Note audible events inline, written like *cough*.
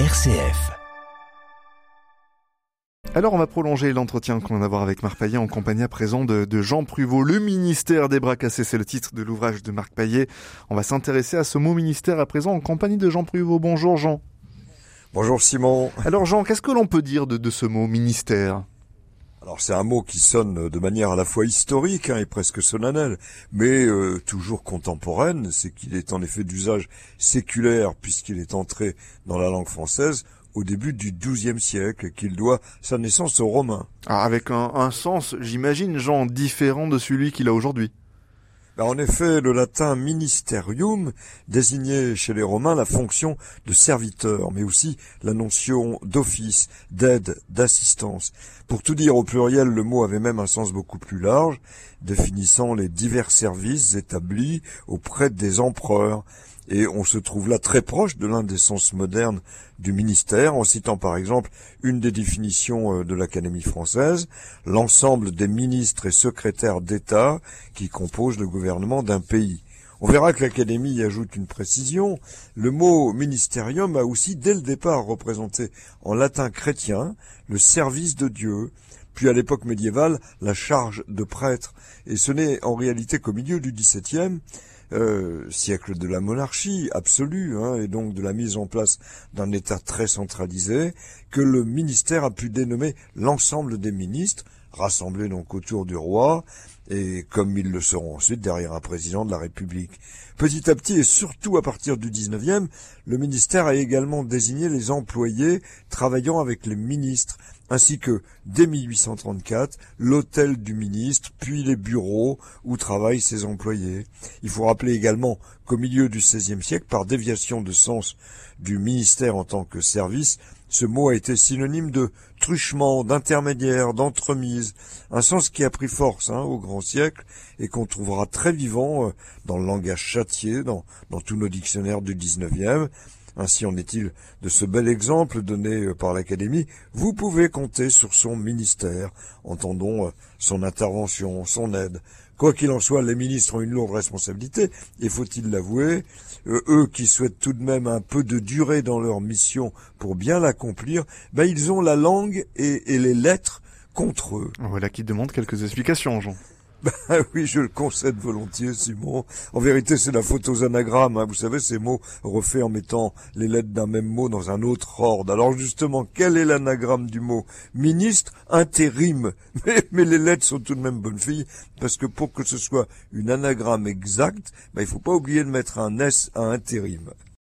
RCF. Alors on va prolonger l'entretien qu'on vient d'avoir avec Marc Payet en compagnie à présent de, de Jean Pruvot. Le ministère des bras cassés, c'est le titre de l'ouvrage de Marc Payet. On va s'intéresser à ce mot ministère à présent en compagnie de Jean Pruvot. Bonjour Jean. Bonjour Simon. Alors Jean, qu'est-ce que l'on peut dire de, de ce mot ministère? Alors c'est un mot qui sonne de manière à la fois historique hein, et presque solennelle, mais euh, toujours contemporaine, c'est qu'il est en effet d'usage séculaire puisqu'il est entré dans la langue française au début du XIIe siècle, qu'il doit sa naissance aux Romains. Ah, Avec un, un sens, j'imagine, Jean, différent de celui qu'il a aujourd'hui. Ben, en effet, le latin ministerium désignait chez les Romains la fonction de serviteur, mais aussi la notion d'office, d'aide, d'assistance. Pour tout dire au pluriel, le mot avait même un sens beaucoup plus large, définissant les divers services établis auprès des empereurs. Et on se trouve là très proche de l'un des sens modernes du ministère, en citant par exemple une des définitions euh, de l'Académie française, l'ensemble des ministres et secrétaires d'État qui composent le gouvernement d'un pays. On verra que l'Académie y ajoute une précision. Le mot ministerium a aussi dès le départ représenté en latin chrétien le service de Dieu, puis à l'époque médiévale la charge de prêtre. Et ce n'est en réalité qu'au milieu du XVIIe euh, siècle de la monarchie absolue, hein, et donc de la mise en place d'un État très centralisé, que le ministère a pu dénommer l'ensemble des ministres, rassemblés donc autour du roi, et comme ils le seront ensuite derrière un président de la République. Petit à petit et surtout à partir du 19e, le ministère a également désigné les employés travaillant avec les ministres, ainsi que, dès 1834, l'hôtel du ministre, puis les bureaux où travaillent ses employés. Il faut rappeler également qu'au milieu du XVIe siècle, par déviation de sens du ministère en tant que service, ce mot a été synonyme de truchement, d'intermédiaire, d'entremise, un sens qui a pris force hein, au grand siècle et qu'on trouvera très vivant euh, dans le langage châtier, dans, dans tous nos dictionnaires du 19e. Ainsi en est-il de ce bel exemple donné euh, par l'Académie. Vous pouvez compter sur son ministère. Entendons euh, son intervention, son aide. Quoi qu'il en soit, les ministres ont une lourde responsabilité, et faut-il l'avouer, euh, eux qui souhaitent tout de même un peu de durée dans leur mission pour bien l'accomplir, ben ils ont la langue et, et les lettres contre eux. Voilà qui demande quelques explications, Jean. *laughs* Ben oui, je le concède volontiers, Simon. En vérité, c'est la faute aux anagrammes. Hein. Vous savez, ces mots refaits en mettant les lettres d'un même mot dans un autre ordre. Alors justement, quel est l'anagramme du mot Ministre, intérim? *laughs* Mais, les lettres sont tout de même bonnes filles, parce que pour que ce soit une anagramme exacte, ben, il faut pas oublier de mettre un S à intérim.